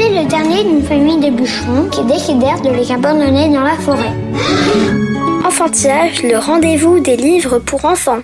Le dernier d'une famille de bûcherons qui décidèrent de les abandonner dans la forêt. Enfantillage, le rendez-vous des livres pour enfants.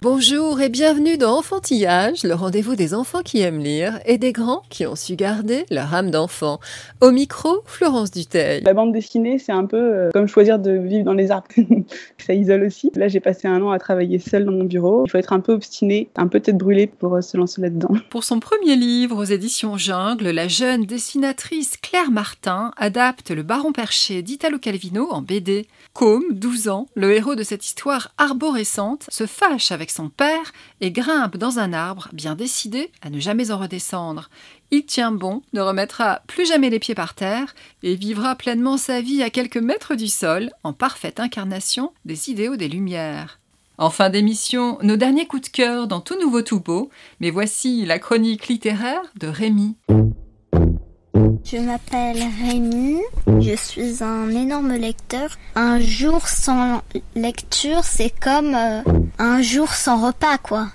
Bonjour et bienvenue dans Enfantillage, le rendez-vous des enfants qui aiment lire et des grands qui ont su garder leur âme d'enfant. Au micro, Florence Duteil. La bande dessinée, c'est un peu euh, comme choisir de vivre dans les arbres. ça isole aussi. Là, j'ai passé un an à travailler seule dans mon bureau. Il faut être un peu obstiné, un peu tête brûlée pour euh, se lancer là-dedans. Pour son premier livre aux éditions Jungle, la jeune dessinatrice Claire Martin adapte Le Baron Perché d'Italo Calvino en BD. Côme, 12 ans, le héros de cette histoire arborescente, se fâche avec son père et grimpe dans un arbre, bien décidé à ne jamais en redescendre. Il tient bon, ne remettra plus jamais les pieds par terre et vivra pleinement sa vie à quelques mètres du sol, en parfaite incarnation des idéaux des Lumières. En fin d'émission, nos derniers coups de cœur dans Tout Nouveau Tout Beau, mais voici la chronique littéraire de Rémi. Je m'appelle Rémi, je suis un énorme lecteur. Un jour sans lecture, c'est comme euh, un jour sans repas, quoi.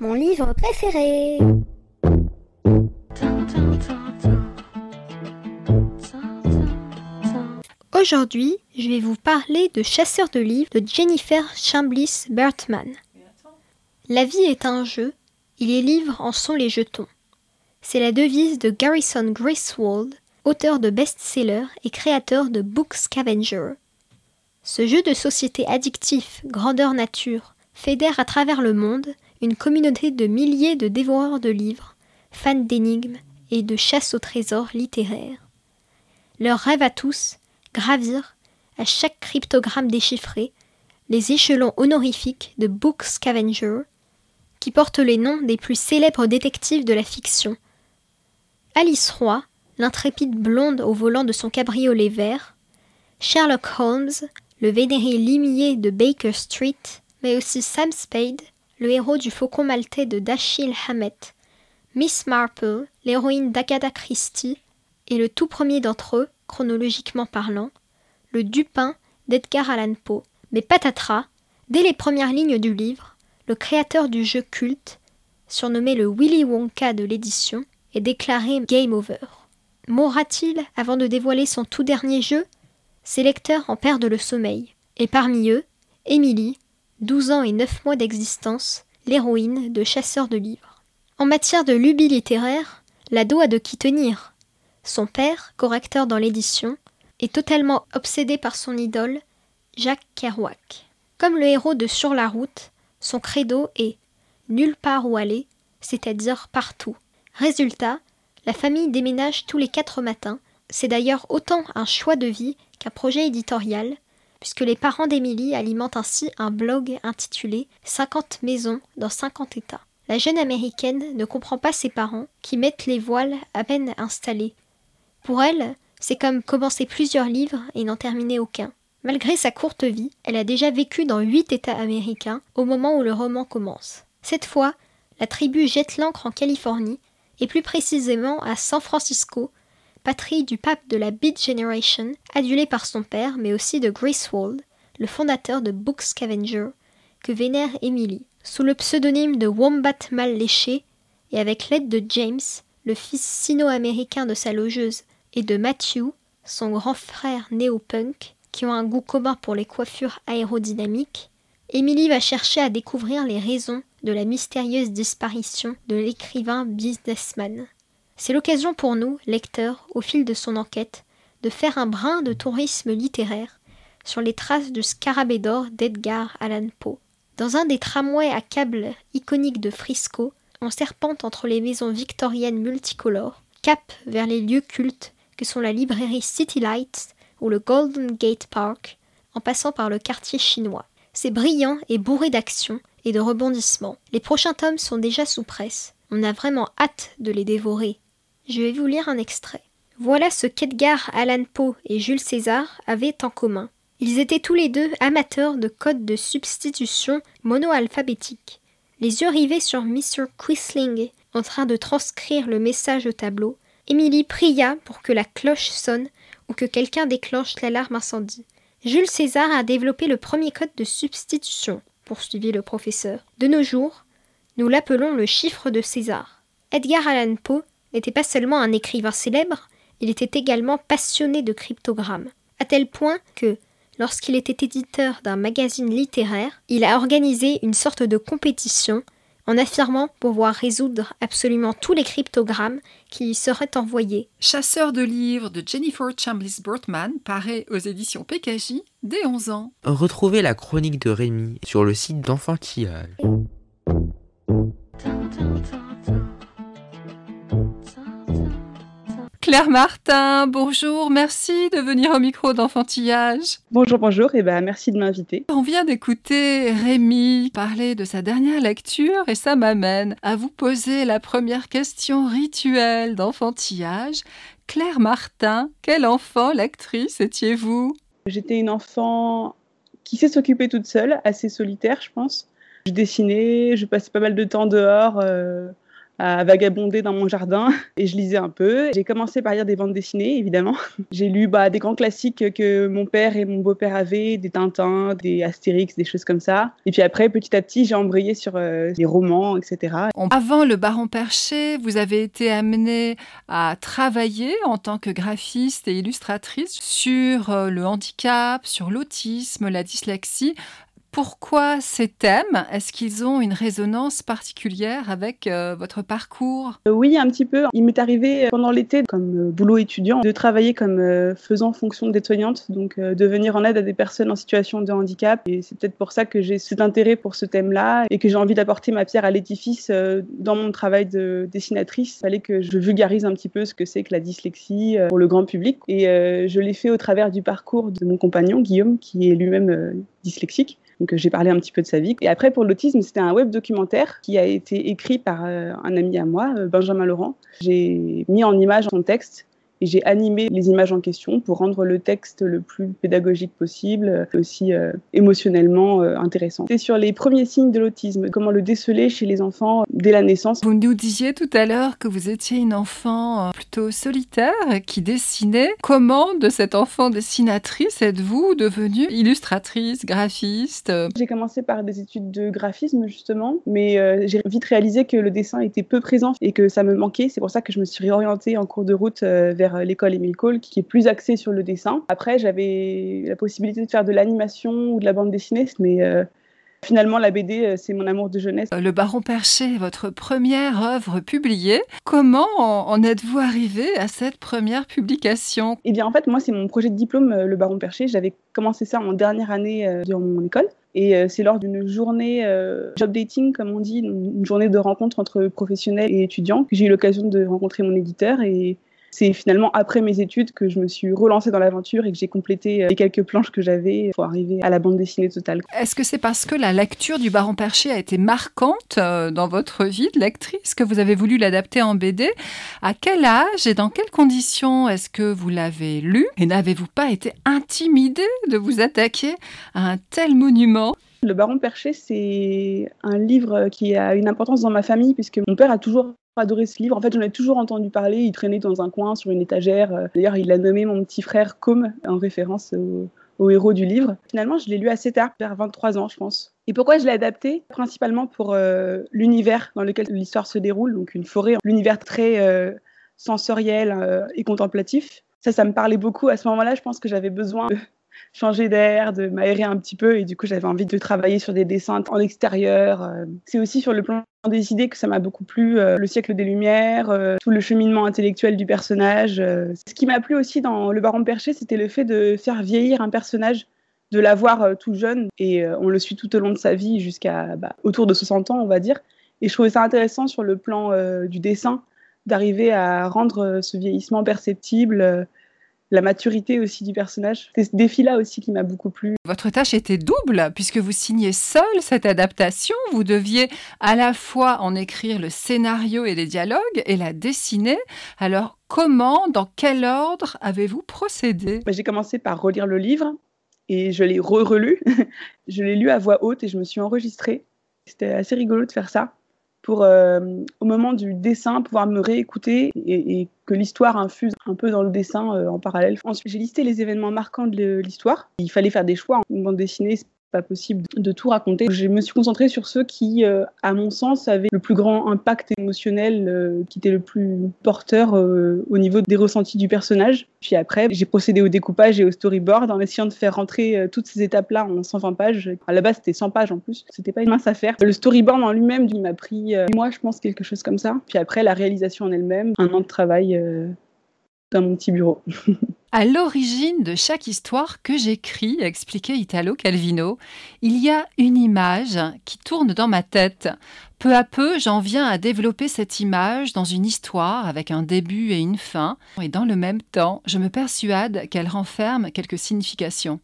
Mon livre préféré. Aujourd'hui, je vais vous parler de Chasseur de livres de Jennifer Chambliss Bertman. La vie est un jeu, et les livres en sont les jetons. C'est la devise de Garrison Griswold, auteur de best-sellers et créateur de Book Scavenger. Ce jeu de société addictif, grandeur nature, fédère à travers le monde une communauté de milliers de dévoreurs de livres, fans d'énigmes et de chasse au trésor littéraire. Leur rêve à tous, gravir, à chaque cryptogramme déchiffré, les échelons honorifiques de Book Scavenger, qui portent les noms des plus célèbres détectives de la fiction. Alice Roy, l'intrépide blonde au volant de son cabriolet vert, Sherlock Holmes, le vénéré limier de Baker Street, mais aussi Sam Spade, le héros du Faucon maltais de Dashiell Hammett, Miss Marple, l'héroïne d'Agatha Christie, et le tout premier d'entre eux, chronologiquement parlant, le Dupin d'Edgar Allan Poe. Mais patatras, dès les premières lignes du livre, le créateur du jeu culte, surnommé le Willy Wonka de l'édition, est déclaré game over. Mourra-t-il avant de dévoiler son tout dernier jeu? Ses lecteurs en perdent le sommeil. Et parmi eux, Émilie, 12 ans et 9 mois d'existence, l'héroïne de Chasseur de livres. En matière de lubie littéraire, l'ado a de qui tenir? Son père, correcteur dans l'édition, est totalement obsédé par son idole, Jacques Kerouac. Comme le héros de Sur la route, son credo est nulle part où aller, c'est-à-dire partout. Résultat, la famille déménage tous les quatre matins. C'est d'ailleurs autant un choix de vie qu'un projet éditorial, puisque les parents d'Émilie alimentent ainsi un blog intitulé 50 maisons dans 50 États. La jeune américaine ne comprend pas ses parents qui mettent les voiles à peine installés. Pour elle, c'est comme commencer plusieurs livres et n'en terminer aucun. Malgré sa courte vie, elle a déjà vécu dans huit États américains au moment où le roman commence. Cette fois, la tribu jette l'ancre en Californie, et plus précisément à San Francisco, patrie du pape de la Beat Generation, adulé par son père, mais aussi de Griswold, le fondateur de Book Scavenger, que vénère Emily. Sous le pseudonyme de Wombat Mal Léché, et avec l'aide de James, le fils sino-américain de sa logeuse, et de Matthew, son grand frère néo-punk, qui ont un goût commun pour les coiffures aérodynamiques, Emily va chercher à découvrir les raisons de la mystérieuse disparition de l'écrivain businessman. C'est l'occasion pour nous, lecteurs, au fil de son enquête, de faire un brin de tourisme littéraire sur les traces du scarabée d'or d'Edgar Allan Poe. Dans un des tramways à câbles iconiques de Frisco, on serpente entre les maisons victoriennes multicolores, cap vers les lieux cultes que sont la librairie City Lights ou le Golden Gate Park, en passant par le quartier chinois. C'est brillant et bourré d'action et de rebondissements. Les prochains tomes sont déjà sous presse. On a vraiment hâte de les dévorer. Je vais vous lire un extrait. Voilà ce qu'Edgar Allan Poe et Jules César avaient en commun. Ils étaient tous les deux amateurs de codes de substitution monoalphabétiques. Les yeux rivés sur Mr. Quisling, en train de transcrire le message au tableau, Émilie pria pour que la cloche sonne ou que quelqu'un déclenche l'alarme incendie. Jules César a développé le premier code de substitution, poursuivit le professeur. De nos jours, nous l'appelons le chiffre de César. Edgar Allan Poe n'était pas seulement un écrivain célèbre, il était également passionné de cryptogrammes, à tel point que, lorsqu'il était éditeur d'un magazine littéraire, il a organisé une sorte de compétition en affirmant pouvoir résoudre absolument tous les cryptogrammes qui lui seraient envoyés. Chasseur de livres de Jennifer Chambliss Burtman paraît aux éditions PKJ dès 11 ans. Retrouvez la chronique de Rémi sur le site d'Enfantillage. Claire Martin, bonjour, merci de venir au micro d'enfantillage. Bonjour, bonjour, et ben merci de m'inviter. On vient d'écouter Rémi parler de sa dernière lecture et ça m'amène à vous poser la première question rituelle d'enfantillage. Claire Martin, quel enfant, lectrice étiez-vous? J'étais une enfant qui sait s'occuper toute seule, assez solitaire, je pense. Je dessinais, je passais pas mal de temps dehors. Euh à vagabonder dans mon jardin et je lisais un peu. J'ai commencé par lire des bandes dessinées, évidemment. J'ai lu bah, des grands classiques que mon père et mon beau-père avaient, des Tintins, des Astérix, des choses comme ça. Et puis après, petit à petit, j'ai embrayé sur euh, les romans, etc. Avant le Baron Perché, vous avez été amenée à travailler en tant que graphiste et illustratrice sur euh, le handicap, sur l'autisme, la dyslexie pourquoi ces thèmes? Est-ce qu'ils ont une résonance particulière avec euh, votre parcours? Euh, Oui, un petit peu. Il m'est arrivé euh, pendant l'été, comme boulot étudiant, de travailler comme faisant fonction d'aide-soignante, donc de venir en aide à des personnes en situation de handicap. Et c'est peut-être pour ça que j'ai cet intérêt pour ce thème-là et que j'ai envie d'apporter ma pierre à l'édifice dans mon travail de dessinatrice. Il fallait que je vulgarise un petit peu ce que c'est que la dyslexie pour le grand public. Et je l'ai fait au travers du parcours de mon compagnon, Guillaume, qui est lui-même dyslexique. Donc j'ai parlé un petit peu de sa vie. Et après pour l'autisme, c'était un web documentaire qui a été écrit par euh, un ami à moi, euh, Benjamin Laurent. J'ai mis en image son texte et j'ai animé les images en question pour rendre le texte le plus pédagogique possible, aussi euh, émotionnellement euh, intéressant. C'est sur les premiers signes de l'autisme, comment le déceler chez les enfants dès la naissance. Vous nous disiez tout à l'heure que vous étiez une enfant euh, plutôt solitaire qui dessinait. Comment de cette enfant dessinatrice êtes-vous devenue illustratrice, graphiste J'ai commencé par des études de graphisme justement, mais j'ai vite réalisé que le dessin était peu présent et que ça me manquait. C'est pour ça que je me suis réorientée en cours de route vers euh, l'école Émile Cole, qui est plus axée sur le dessin. Après, j'avais la possibilité de faire de l'animation ou de la bande dessinée, mais euh, Finalement, la BD, euh, c'est mon amour de jeunesse. Le Baron Perché, votre première œuvre publiée. Comment en êtes-vous arrivé à cette première publication? Eh bien, en fait, moi, c'est mon projet de diplôme, Le Baron Perché. J'avais commencé ça en dernière année durant mon école. Et c'est lors d'une journée job dating, comme on dit, une journée de rencontre entre professionnels et étudiants, que j'ai eu l'occasion de rencontrer mon éditeur. Et c'est finalement après mes études que je me suis relancée dans l'aventure et que j'ai complété euh, les quelques planches que j'avais pour arriver à la bande dessinée totale. Est-ce que c'est parce que la lecture du Baron Perché a été marquante euh, dans votre vie de lectrice que vous avez voulu l'adapter en BD À quel âge et dans quelles conditions est-ce que vous l'avez lu? Et n'avez-vous pas été intimidée de vous attaquer à un tel monument? Le Baron Perché, c'est un livre qui a une importance dans ma famille puisque mon père a toujours adoré ce livre. En fait, j'en ai toujours entendu parler. Il traînait dans un coin sur une étagère. D'ailleurs, il a nommé mon petit frère comme en référence au, héros du livre. Finalement, je l'ai lu assez tard, vers 23 ans, je pense. Et pourquoi je l'ai adapté? Principalement pour euh, l'univers dans lequel l'histoire se déroule, donc une forêt, l'univers très euh, sensoriel euh, et contemplatif. Ça, ça me parlait beaucoup. À ce moment-là, je pense que j'avais besoin changer d'air, de m'aérer un petit peu. Et du coup, j'avais envie de travailler sur des dessins en extérieur. Euh. C'est aussi sur le plan des idées que ça m'a beaucoup plu. Euh, le siècle des Lumières, euh, tout le cheminement intellectuel du personnage. Ce qui m'a plu aussi dans Le Baron Perché, c'était le fait de faire vieillir un personnage de l'avoir tout jeune et on le suit tout au long de sa vie jusqu'à bah, autour de 60 ans, on va dire. Et je trouvais ça intéressant sur le plan du dessin d'arriver à rendre ce vieillissement perceptible la maturité aussi du personnage. C'est ce défi-là aussi qui m'a beaucoup plu. Votre tâche était double puisque vous signez seul cette adaptation. Vous deviez à la fois en écrire le scénario et les dialogues et la dessiner. Alors comment, dans quel ordre avez-vous procédé? Bah, J'ai commencé par relire le livre et je l'ai re-relu. je l'ai lu à voix haute et je me suis enregistrée. C'était assez rigolo de faire ça pour, euh, au moment du dessin, pouvoir me réécouter et, que l'histoire infuse un peu dans le dessin euh, en parallèle. Ensuite, j'ai listé les événements marquants de l'histoire. Il fallait faire des choix. Une bande dessinée, pas possible de tout raconter. Je me suis concentrée sur ceux qui, euh, à mon sens, avaient le plus grand impact émotionnel, euh, qui était le plus porteur euh, au niveau des ressentis du personnage. Puis après, j'ai procédé au découpage et au storyboard en essayant de faire rentrer toutes ces étapes-là en 120 pages. À la base, c'était 100 pages en plus. C'était pas une mince affaire. Le storyboard en lui-même, m'a pris, moi, je pense, quelque chose comme ça. Puis après, la réalisation en elle-même, un an de travail dans mon petit bureau. À l'origine de chaque histoire que j'écris, expliquait Italo Calvino, il y a une image qui tourne dans ma tête. Peu à peu, j'en viens à développer cette image dans une histoire avec un début et une fin, et dans le même temps, je me persuade qu'elle renferme quelques significations.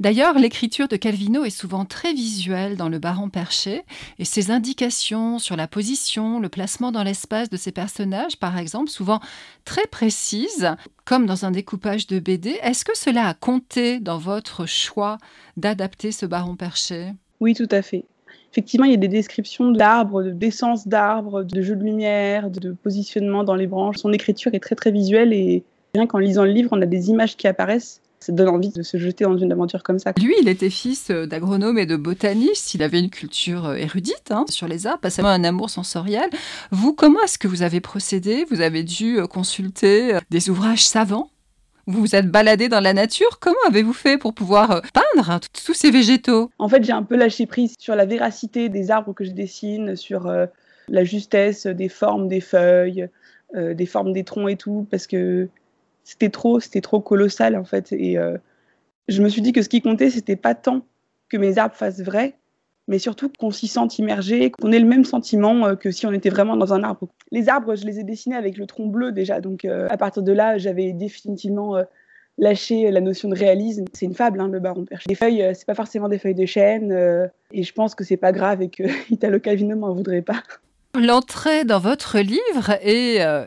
D'ailleurs, l'écriture de Calvino est souvent très visuelle dans le Baron perché, et ses indications sur la position, le placement dans l'espace de ses personnages, par exemple, souvent très précises, comme dans un découpage de BD. Est-ce que cela a compté dans votre choix d'adapter ce Baron perché? Oui, tout à fait. Effectivement, il y a des descriptions d'arbres, de d'essence d'arbres, de jeux de lumière, de positionnement dans les branches. Son écriture est très très visuelle et rien qu'en lisant le livre, on a des images qui apparaissent. Ça donne envie de se jeter dans une aventure comme ça. Lui, il était fils euh, d'agronome et de botaniste. Il avait une culture euh, érudite hein, sur les arbres, pas seulement un amour sensoriel. Vous, comment est-ce que vous avez procédé? Vous avez dû euh, consulter des ouvrages savants? Vous vous êtes baladé dans la nature. Comment avez-vous fait pour pouvoir euh, peindre hein, tous ces végétaux? En fait, j'ai un peu lâché prise sur la véracité des arbres que je dessine, sur euh, la justesse des formes des feuilles, euh, des formes des troncs et tout, parce que c'était trop, c'était trop colossal en fait. Et je me suis dit que ce qui comptait, c'était pas tant que mes arbres fassent vrai, mais surtout qu'on s'y sente immergé, qu'on ait le même sentiment euh, que si on était vraiment dans un arbre. Les arbres, je les ai dessinés avec le tronc bleu déjà, donc euh, à partir de là, j'avais définitivement euh, lâché la notion de réalisme. C'est une fable, hein, le baron perche. Les feuilles, c'est pas forcément des feuilles de chêne, et je pense que c'est pas grave et que Italo Calvino m'en voudrait pas. L'entrée dans votre livre est euh,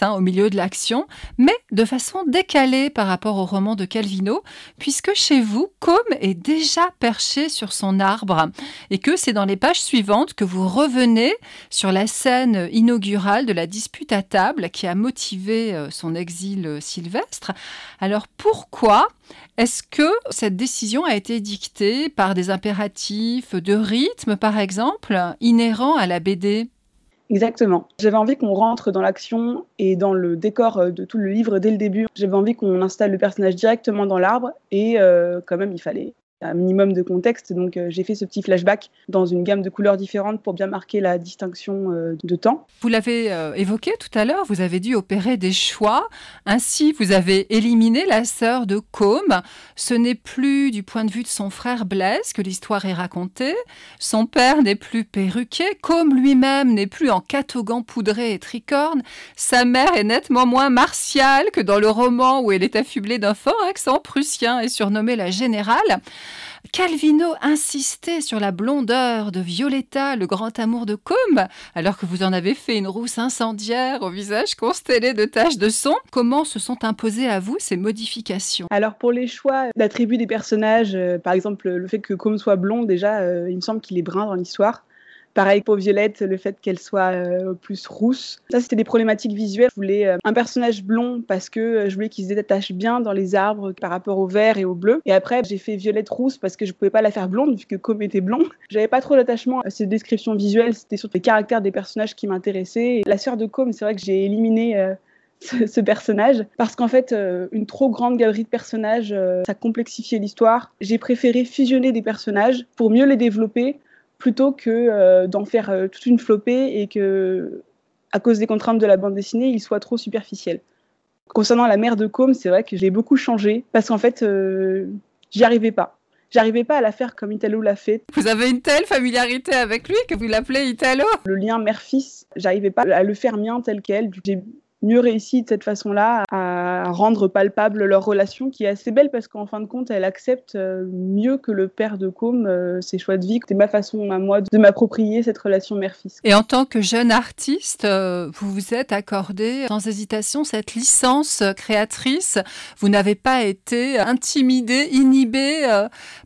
hein, au milieu de l'action, mais de façon décalée par rapport au roman de Calvino, puisque chez vous, Com est déjà perché sur son arbre, et que c'est dans les pages suivantes que vous revenez sur la scène inaugurale de la dispute à table qui a motivé euh, son exil euh, sylvestre. Alors pourquoi est-ce que cette décision a été dictée par des impératifs de rythme, par exemple, inhérents à la BD Exactement. J'avais envie qu'on rentre dans l'action et dans le décor de tout le livre dès le début. J'avais envie qu'on installe le personnage directement dans l'arbre et euh, quand même il fallait un minimum de contexte. Donc euh, j'ai fait ce petit flashback dans une gamme de couleurs différentes pour bien marquer la distinction euh, de temps. Vous l'avez euh, évoqué tout à l'heure, vous avez dû opérer des choix. Ainsi, vous avez éliminé la sœur de Combe. Ce n'est plus du point de vue de son frère Blaise que l'histoire est racontée. Son père n'est plus perruqué. Combe lui-même n'est plus en catogan poudré et tricorne. Sa mère est nettement moins martiale que dans le roman où elle est affublée d'un fort accent prussien et surnommée la générale. Calvino insistait sur la blondeur de Violetta, le grand amour de Combe, alors que vous en avez fait une rousse incendiaire au visage constellé de taches de son. Comment se sont imposées à vous ces modifications? Alors pour les choix d'attributs des personnages, euh, par exemple le fait que Combe soit blond, déjà, euh, il me semble qu'il est brun dans l'histoire. Pareil pour Violette, le fait qu'elle soit euh, plus rousse. Ça, c'était des problématiques visuelles. Je voulais euh, un personnage blond parce que euh, je voulais qu'il se détache bien dans les arbres par rapport au vert et au bleu. Et après, j'ai fait Violette rousse parce que je pouvais pas la faire blonde vu que Com était blond. J'avais pas trop d'attachement à ces descriptions visuelles. C'était surtout les caractères des personnages qui m'intéressaient. La sœur de Com, c'est vrai que j'ai éliminé ce, personnage parce qu'en fait une trop grande galerie de personnages ça complexifiait l'histoire j'ai préféré fusionner des personnages pour mieux les développer plutôt que euh, d'en faire euh, toute une flopée et que, à cause des contraintes de la bande dessinée, il soit trop superficiel. Concernant la mère de Combe, c'est vrai que j'ai beaucoup changé parce qu'en fait, euh, j'y arrivais pas. J'arrivais pas à la faire comme Italo l'a fait. Vous avez une telle familiarité avec lui que vous l'appelez Italo? Le lien mère-fils, j'arrivais pas à le faire mien tel quel. J'ai mieux réussi de cette façon-là à rendre palpable leur relation, qui est assez belle parce qu'en fin de compte, elle accepte euh, mieux que le père de Com euh, ses choix de vie. C'est ma façon à moi de m'approprier cette relation mère-fils. Et en tant que jeune artiste, euh, vous vous êtes accordé sans hésitation cette licence créatrice. Vous n'avez pas été intimidé, inhibé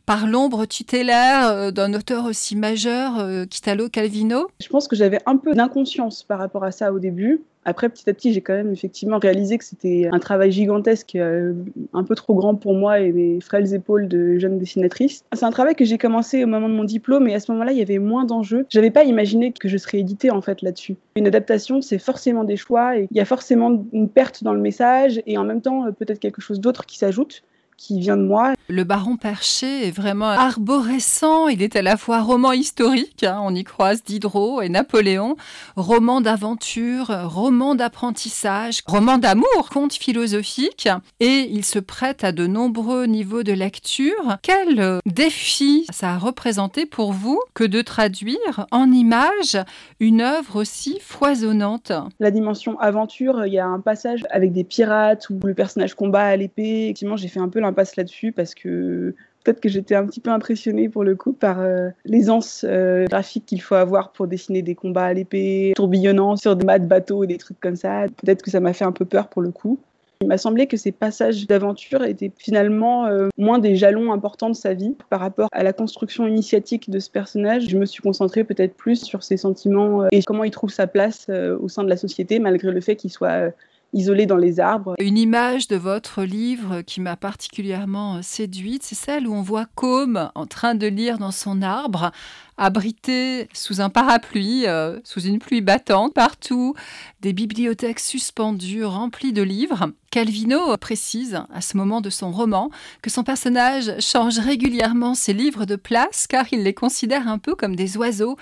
par l'ombre tutélaire d'un auteur aussi majeur qu'Italo Calvino? Je pense que j'avais un peu d'inconscience par rapport à ça au début. Après, petit à petit, j'ai quand même effectivement réalisé que c'était un travail gigantesque, euh, un peu trop grand pour moi et mes frêles épaules de jeune dessinatrice. C'est un travail que j'ai commencé au moment de mon diplôme et à ce moment-là, il y avait moins d'enjeux. J'avais pas imaginé que je serais éditée en fait là-dessus. Une adaptation, c'est forcément des choix et il y a forcément une perte dans le message et en même temps euh, peut-être quelque chose d'autre qui s'ajoute qui vient de moi. Le baron Perché est vraiment arborescent. Il est à la fois roman historique, hein, on y croise Diderot et Napoléon, roman d'aventure, roman d'apprentissage, roman d'amour, conte philosophique, et il se prête à de nombreux niveaux de lecture. Quel défi ça a représenté pour vous que de traduire en images une œuvre aussi foisonnante? La dimension aventure, il y a un passage avec des pirates où le personnage combat à l'épée. Effectivement, j'ai fait un peu passe là-dessus parce que peut-être que j'étais un petit peu impressionnée pour le coup par euh, l'aisance euh, graphique qu'il faut avoir pour dessiner des combats à l'épée, tourbillonnant sur des mâts de bateaux et des trucs comme ça. Peut-être que ça m'a fait un peu peur pour le coup. Il m'a semblé que ces passages d'aventure étaient finalement euh, moins des jalons importants de sa vie par rapport à la construction initiatique de ce personnage. Je me suis concentrée peut-être plus sur ses sentiments et comment il trouve sa place au sein de la société malgré le fait qu'il soit isolé dans les arbres. Une image de votre livre qui m'a particulièrement euh, séduite, c'est celle où on voit Côme en train de lire dans son arbre abrité sous un parapluie, euh, sous une pluie battante, partout, des bibliothèques suspendues, remplies de livres. Calvino précise à ce moment de son roman que son personnage change régulièrement ses livres de place car il les considère un peu comme des oiseaux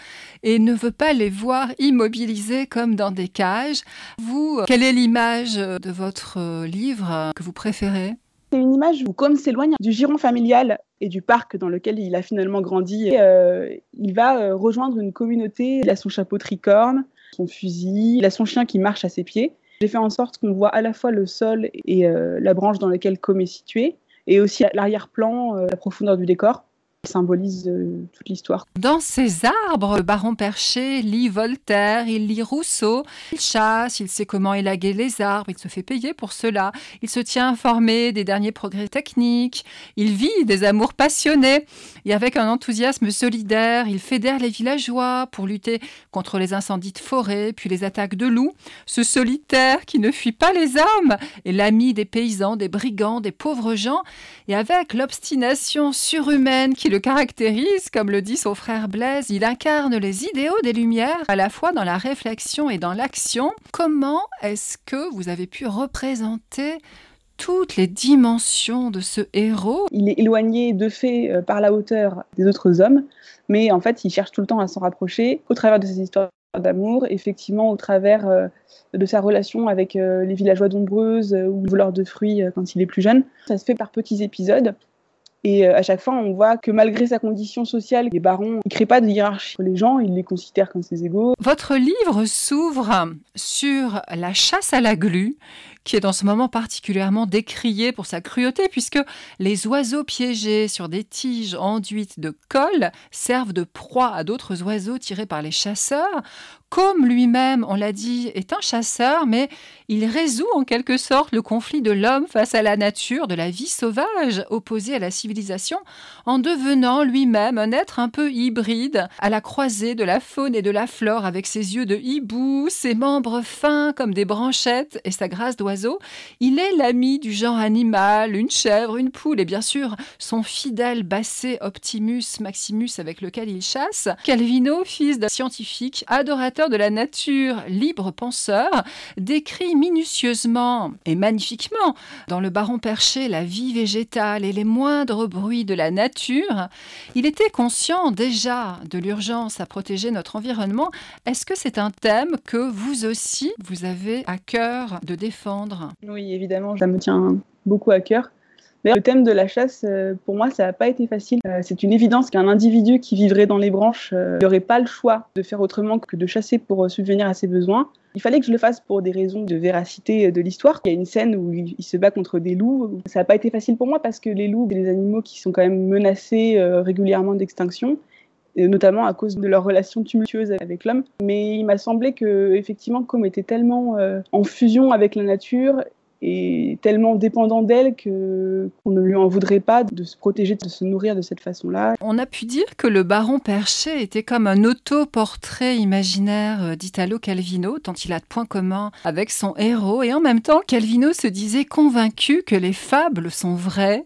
et ne veut pas les voir immobilisés comme dans des cages. Vous, quelle est l'image de votre livre que vous préférez? C'est une image où comme s'éloigne du giron familial et du parc dans lequel il a finalement grandi. Euh, il va euh, rejoindre une communauté. Il a son chapeau tricorne, son fusil, il a son chien qui marche à ses pieds. J'ai fait en sorte qu'on voit à la fois le sol et euh, la branche dans laquelle Com est situé, et aussi l'arrière-plan, la profondeur du décor symbolise euh, toute l'histoire. Dans ces arbres, baron perché lit Voltaire, il lit Rousseau, il chasse, il sait comment élaguer les arbres, il se fait payer pour cela, il se tient informé des derniers progrès techniques, il vit des amours passionnés et avec un enthousiasme solidaire, il fédère les villageois pour lutter contre les incendies de forêt, puis les attaques de loups. Ce solitaire qui ne fuit pas les hommes est l'ami des paysans, des brigands, des pauvres gens et avec l'obstination surhumaine qui le caractérise, comme le dit son frère Blaise, il incarne les idéaux des Lumières, à la fois dans la réflexion et dans l'action. Comment est-ce que vous avez pu représenter toutes les dimensions de ce héros? Il est éloigné de fait euh, par la hauteur des autres hommes, mais en fait, il cherche tout le temps à s'en rapprocher au travers de ses histoires d'amour, effectivement au travers euh, de sa relation avec euh, les villageois d'Ombreuse ou le voleur de fruits quand il est plus jeune. Ça se fait par petits épisodes et euh, à chaque fois, on voit que malgré sa condition sociale, les barons ne créent pas de hiérarchie. Les gens, ils les considèrent comme ses égaux. Votre livre s'ouvre sur la chasse à la glu, qui est en ce moment particulièrement décriée pour sa cruauté, puisque les oiseaux piégés sur des tiges enduites de colle servent de proie à d'autres oiseaux tirés par les chasseurs. Comme lui-même, on l'a dit, est un chasseur, mais il résout en quelque sorte le conflit de l'homme face à la nature, de la vie sauvage opposée à la civilisation, en devenant lui-même un être un peu hybride, à la croisée de la faune et de la flore, avec ses yeux de hibou, ses membres fins comme des branchettes et sa grâce d'oiseau. Il est l'ami du genre animal, une chèvre, une poule et bien sûr son fidèle basset Optimus Maximus avec lequel il chasse. Calvino, fils d'un scientifique, adorateur de la nature, libre penseur, décrit minutieusement et magnifiquement dans le Baron Perché la vie végétale et les moindres bruits de la nature. Il était conscient déjà de l'urgence à protéger notre environnement. Est-ce que c'est un thème que vous aussi, vous avez à cœur de défendre? Oui, évidemment, ça me tient beaucoup à cœur. le thème de la chasse, euh, pour moi, ça n'a pas été facile. Euh, c'est une évidence qu'un individu qui vivrait dans les branches euh, n'aurait pas le choix de faire autrement que de chasser pour subvenir à ses besoins. Il fallait que je le fasse pour des raisons de véracité de l'histoire. Il y a une scène où il, se bat contre des loups. Ça n'a pas été facile pour moi parce que les loups, c'est des animaux qui sont quand même menacés régulièrement d'extinction notamment à cause de leur relation tumultueuse avec l'homme. Mais il m'a semblé que effectivement, comme était tellement en fusion avec la nature est tellement dépendant d'elle que qu'on ne lui en voudrait pas de se protéger, de se nourrir de cette façon-là. On a pu dire que le baron Perché était comme un autoportrait imaginaire euh, d'Italo Calvino, tant il a de points communs avec son héros, et en même temps, Calvino se disait convaincu que les fables sont vraies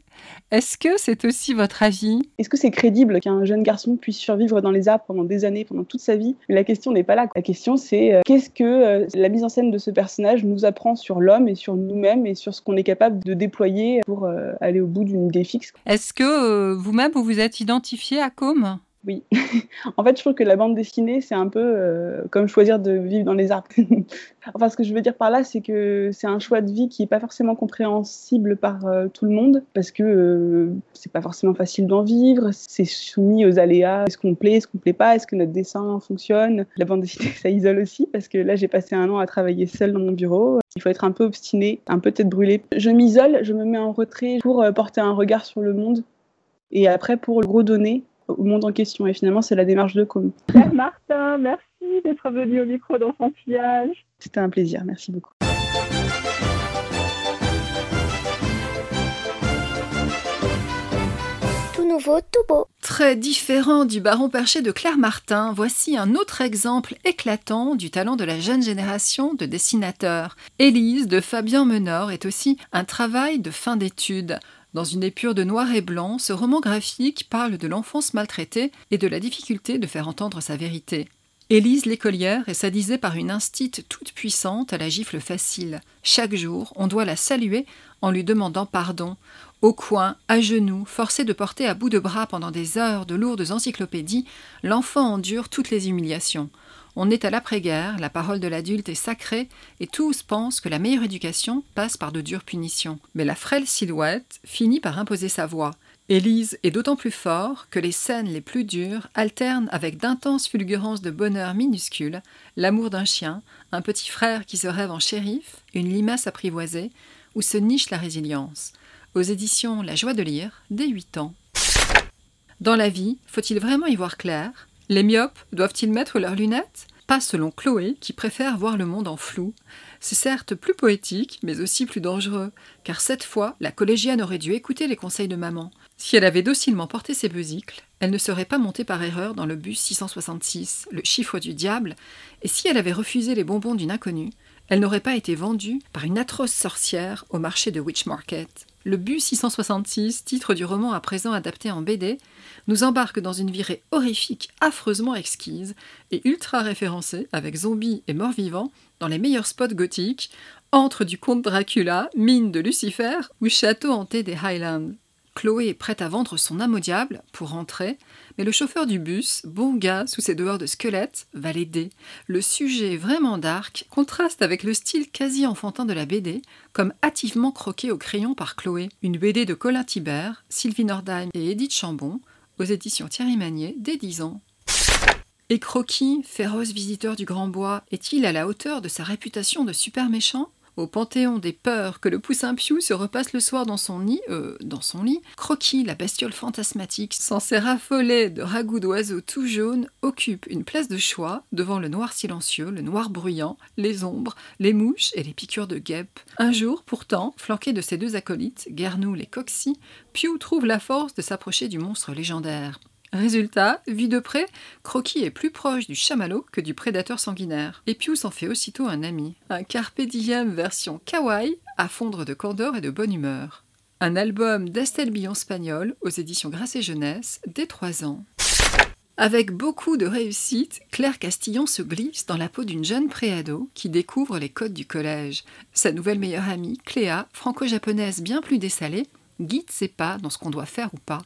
est-ce que c'est aussi votre avis? Est-ce que c'est crédible qu'un jeune garçon puisse survivre dans les arbres pendant des années, pendant toute sa vie? Mais la question n'est pas là. La question c'est euh, qu'est-ce que euh, la mise en scène de ce personnage nous apprend sur l'homme et sur nous-mêmes et sur ce qu'on est capable de déployer pour euh, aller au bout d'une idée fixe. Est-ce que vous-même vous vous êtes identifié à Com oui. en fait, je trouve que la bande dessinée, c'est un peu euh, comme choisir de vivre dans les arbres. enfin, ce que je veux dire par là, c'est que c'est un choix de vie qui n'est pas forcément compréhensible par euh, tout le monde, parce que euh, c'est pas forcément facile d'en vivre, c'est soumis aux aléas. Est-ce qu'on plaît, est-ce qu'on plaît pas, est-ce que notre dessin fonctionne? La bande dessinée, ça isole aussi, parce que là, j'ai passé un an à travailler seule dans mon bureau. Il faut être un peu obstiné, un peu tête brûlée. Je m'isole, je me mets en retrait pour porter un regard sur le monde et après pour redonner au monde en question. Et finalement, c'est la démarche de Com. Martin, merci d'être venu au micro d'enfantillage. C'était un plaisir, merci beaucoup. Tout nouveau, tout beau. Très différent du baron perché de Claire Martin, voici un autre exemple éclatant du talent de la jeune génération de dessinateurs. Élise de Fabien Menor est aussi un travail de fin d'études. Dans une épure de noir et blanc, ce roman graphique parle de l'enfance maltraitée et de la difficulté de faire entendre sa vérité. Élise l'écolière est sadisée par une instite toute puissante à la gifle facile. Chaque jour, on doit la saluer en lui demandant pardon. Au coin, à genoux, forcé de porter à bout de bras pendant des heures de lourdes encyclopédies, l'enfant endure toutes les humiliations. On est à l'après-guerre, la parole de l'adulte est sacrée, et tous pensent que la meilleure éducation passe par de dures punitions. Mais la frêle silhouette finit par imposer sa voix. Élise est d'autant plus fort que les scènes les plus dures alternent avec d'intenses fulgurances de bonheur minuscule, l'amour d'un chien, un petit frère qui se rêve en shérif, une limace apprivoisée, où se niche la résilience. Aux éditions La joie de lire, dès 8 ans. Dans la vie, faut-il vraiment y voir clair? Les myopes doivent-ils mettre leurs lunettes? Pas selon Chloé, qui préfère voir le monde en flou. C'est certes plus poétique, mais aussi plus dangereux, car cette fois, la collégienne aurait dû écouter les conseils de maman. Si elle avait docilement porté ses besicles, elle ne serait pas montée par erreur dans le bus 666, le chiffre du diable, et si elle avait refusé les bonbons d'une inconnue, elle n'aurait pas été vendue par une atroce sorcière au marché de Witch Market. Le bus 666, titre du roman à présent adapté en BD, nous embarque dans une virée horrifique, affreusement exquise et ultra référencée avec zombies et morts vivants dans les meilleurs spots gothiques, entre du comte Dracula, mine de Lucifer ou château hanté des Highlands. Chloé est prête à vendre son âme au diable pour rentrer, mais le chauffeur du bus, bon gars sous ses dehors de squelette, va l'aider. Le sujet vraiment dark contraste avec le style quasi enfantin de la BD, comme hâtivement croqué au crayon par Chloé. Une BD de Colin Thibert, Sylvie Nordheim et Edith Chambon, aux éditions Thierry Magnier, dès 10 ans. Et Croquis, féroce visiteur du Grand Bois, est-il à la hauteur de sa réputation de super méchant? Au panthéon des peurs que le poussin Piou se repasse le soir dans son nid, euh, dans son lit, Croquis, la bestiole fantasmatique, censée raffoler de ragoûts d'oiseaux tout jaunes, occupe une place de choix devant le noir silencieux, le noir bruyant, les ombres, les mouches et les piqûres de guêpes. Un jour, pourtant, flanqué de ses deux acolytes, Guernoul et Coxy, Piou trouve la force de s'approcher du monstre légendaire. Résultat, vu de près, Croquis est plus proche du chamallow que du prédateur sanguinaire. Et Pius en fait aussitôt un ami. Un carpe diem version kawaii, à fondre de candeur et de bonne humeur. Un album d'Estelle Billon-Spagnol aux éditions Grasset Jeunesse dès 3 ans. Avec beaucoup de réussite, Claire Castillon se glisse dans la peau d'une jeune préado qui découvre les codes du collège. Sa nouvelle meilleure amie, Cléa, franco-japonaise bien plus dessalée, guide ses pas dans ce qu'on doit faire ou pas.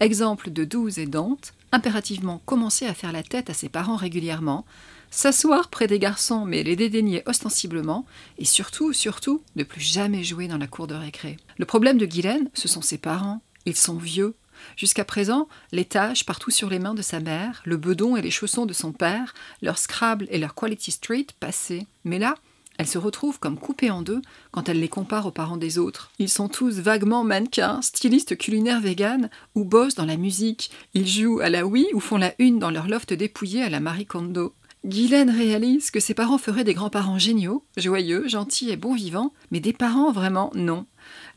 Exemple de douze et Dante, impérativement commencer à faire la tête à ses parents régulièrement, s'asseoir près des garçons mais les dédaigner ostensiblement, et surtout, surtout, ne plus jamais jouer dans la cour de récré. Le problème de Guylaine, ce sont ses parents. Ils sont vieux. Jusqu'à présent, les tâches partout sur les mains de sa mère, le bedon et les chaussons de son père, leur Scrabble et leur Quality Street passaient. Mais là, elle se retrouve comme coupée en deux quand elle les compare aux parents des autres. Ils sont tous vaguement mannequins, stylistes culinaires véganes ou bossent dans la musique. Ils jouent à la Wii ou font la une dans leur loft dépouillé à la Marie Kondo. Guylaine réalise que ses parents feraient des grands-parents géniaux, joyeux, gentils et bons vivants, mais des parents vraiment non.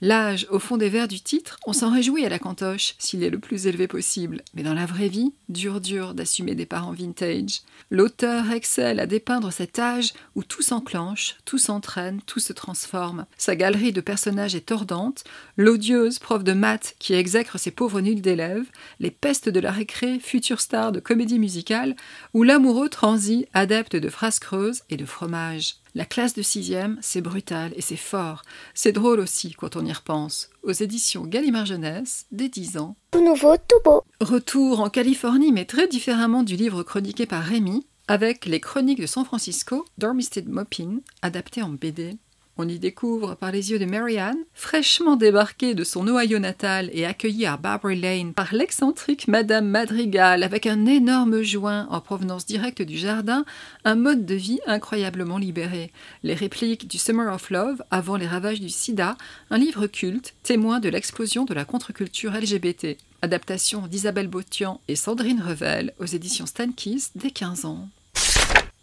L'âge, au fond des vers du titre, on s'en réjouit à la cantoche, s'il est le plus élevé possible. Mais dans la vraie vie, dur dur d'assumer des parents vintage. L'auteur excelle à dépeindre cet âge où tout s'enclenche, tout s'entraîne, tout se transforme. Sa galerie de personnages est tordante, l'odieuse prof de maths qui exècre ses pauvres nuls d'élèves, les pestes de la récré, future star de comédie musicale, ou l'amoureux transi, adepte de phrases creuses et de fromage. La classe de sixième, c'est brutal et c'est fort. C'est drôle aussi quand on y repense. Aux éditions Gallimard Jeunesse, des 10 ans. Tout nouveau, tout beau. Retour en Californie, mais très différemment du livre chroniqué par Rémy, avec les chroniques de San Francisco, Dormisted Mopin, adapté en BD. On y découvre, par les yeux de Marianne, fraîchement débarquée de son Ohio natal et accueillie à Barbary Lane par l'excentrique Madame Madrigal avec un énorme joint en provenance directe du jardin, un mode de vie incroyablement libéré. Les répliques du Summer of Love avant les ravages du sida, un livre culte, témoin de l'explosion de la contre-culture LGBT. Adaptation d'Isabelle Botian et Sandrine Revel aux éditions Stankis dès 15 ans.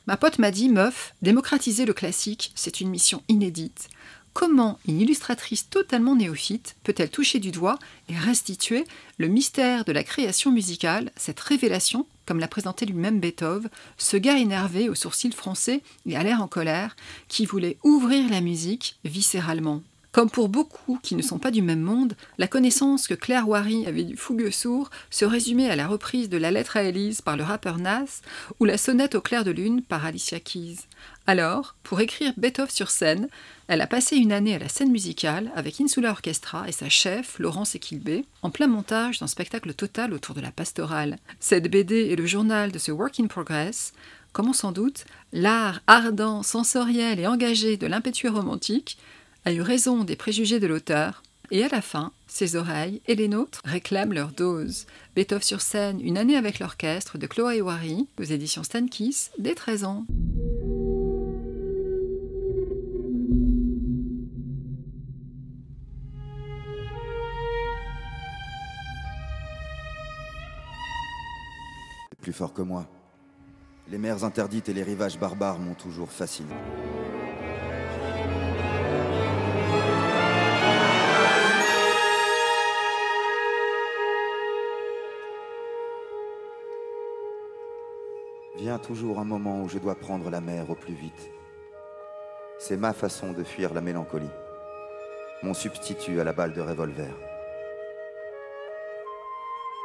Ma pote m'a dit, meuf, démocratiser le classique, c'est une mission inédite. Comment une illustratrice totalement néophyte peut-elle toucher du doigt et restituer le mystère de la création musicale, cette révélation, comme l'a présenté lui-même Beethoven, ce gars énervé aux sourcils froncés et à l'air en colère, qui voulait ouvrir la musique viscéralement? Comme pour beaucoup qui ne sont pas du même monde, la connaissance que Claire Wary avait du fougueux sourd se résumait à la reprise de La lettre à Élise par le rappeur Nas ou La sonnette au clair de lune par Alicia Keys. Alors, pour écrire Beethoven sur scène, elle a passé une année à la scène musicale avec Insula Orchestra et sa chef, Laurence Equilbé, en plein montage d'un spectacle total autour de la pastorale. Cette BD est le journal de ce work in progress, comme sans doute, l'art ardent, sensoriel et engagé de l'impétueux romantique a eu raison des préjugés de l'auteur, et à la fin, ses oreilles et les nôtres réclament leur dose. Beethoven sur scène, une année avec l'orchestre de Chloé Wary, aux éditions Stankis, dès 13 ans. Plus fort que moi. Les mers interdites et les rivages barbares m'ont toujours fasciné. Toujours un moment où je dois prendre la mer au plus vite. C'est ma façon de fuir la mélancolie, mon substitut à la balle de revolver.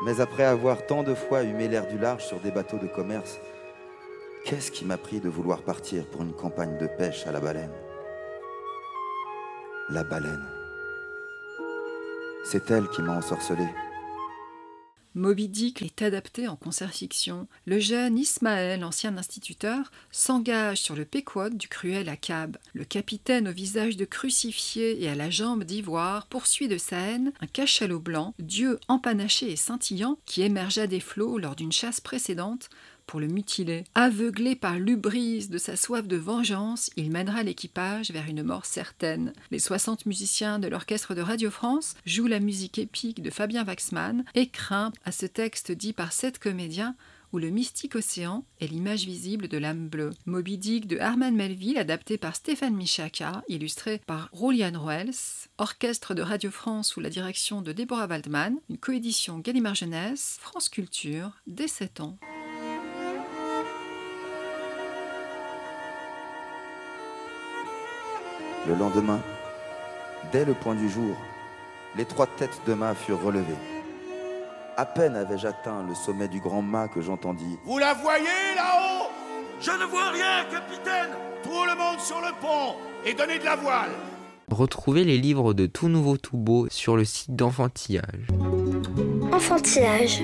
Mais après avoir tant de fois humé l'air du large sur des bateaux de commerce, qu'est-ce qui m'a pris de vouloir partir pour une campagne de pêche à la baleine? La baleine. C'est elle qui m'a ensorcelé. Moby Dick est adapté en concert fiction. Le jeune Ismaël, ancien instituteur, s'engage sur le Péquod du cruel Akab. Le capitaine au visage de crucifié et à la jambe d'ivoire poursuit de sa haine un cachalot blanc, dieu empanaché et scintillant, qui émergea des flots lors d'une chasse précédente pour le mutiler. Aveuglé par l'ubrise de sa soif de vengeance, il mènera l'équipage vers une mort certaine. Les 60 musiciens de l'orchestre de Radio France jouent la musique épique de Fabien Waxman et craint à ce texte dit par sept comédiens où le mystique océan est l'image visible de l'âme bleue. Moby Dick de Herman Melville, adapté par Stéphane Michaka, illustré par Rolian Wells, orchestre de Radio France sous la direction de Deborah Waldman, une coédition Gallimard Jeunesse, France Culture, dès 7 ans. Le lendemain, dès le point du jour, les trois têtes de mât furent relevées. À peine avais-je atteint le sommet du grand mât que j'entendis. Vous la voyez là-haut? Je ne vois rien, capitaine Tout le monde sur le pont et donnez de la voile Retrouvez les livres de Tout Nouveau Tout Beau sur le site d'Enfantillage. Enfantillage.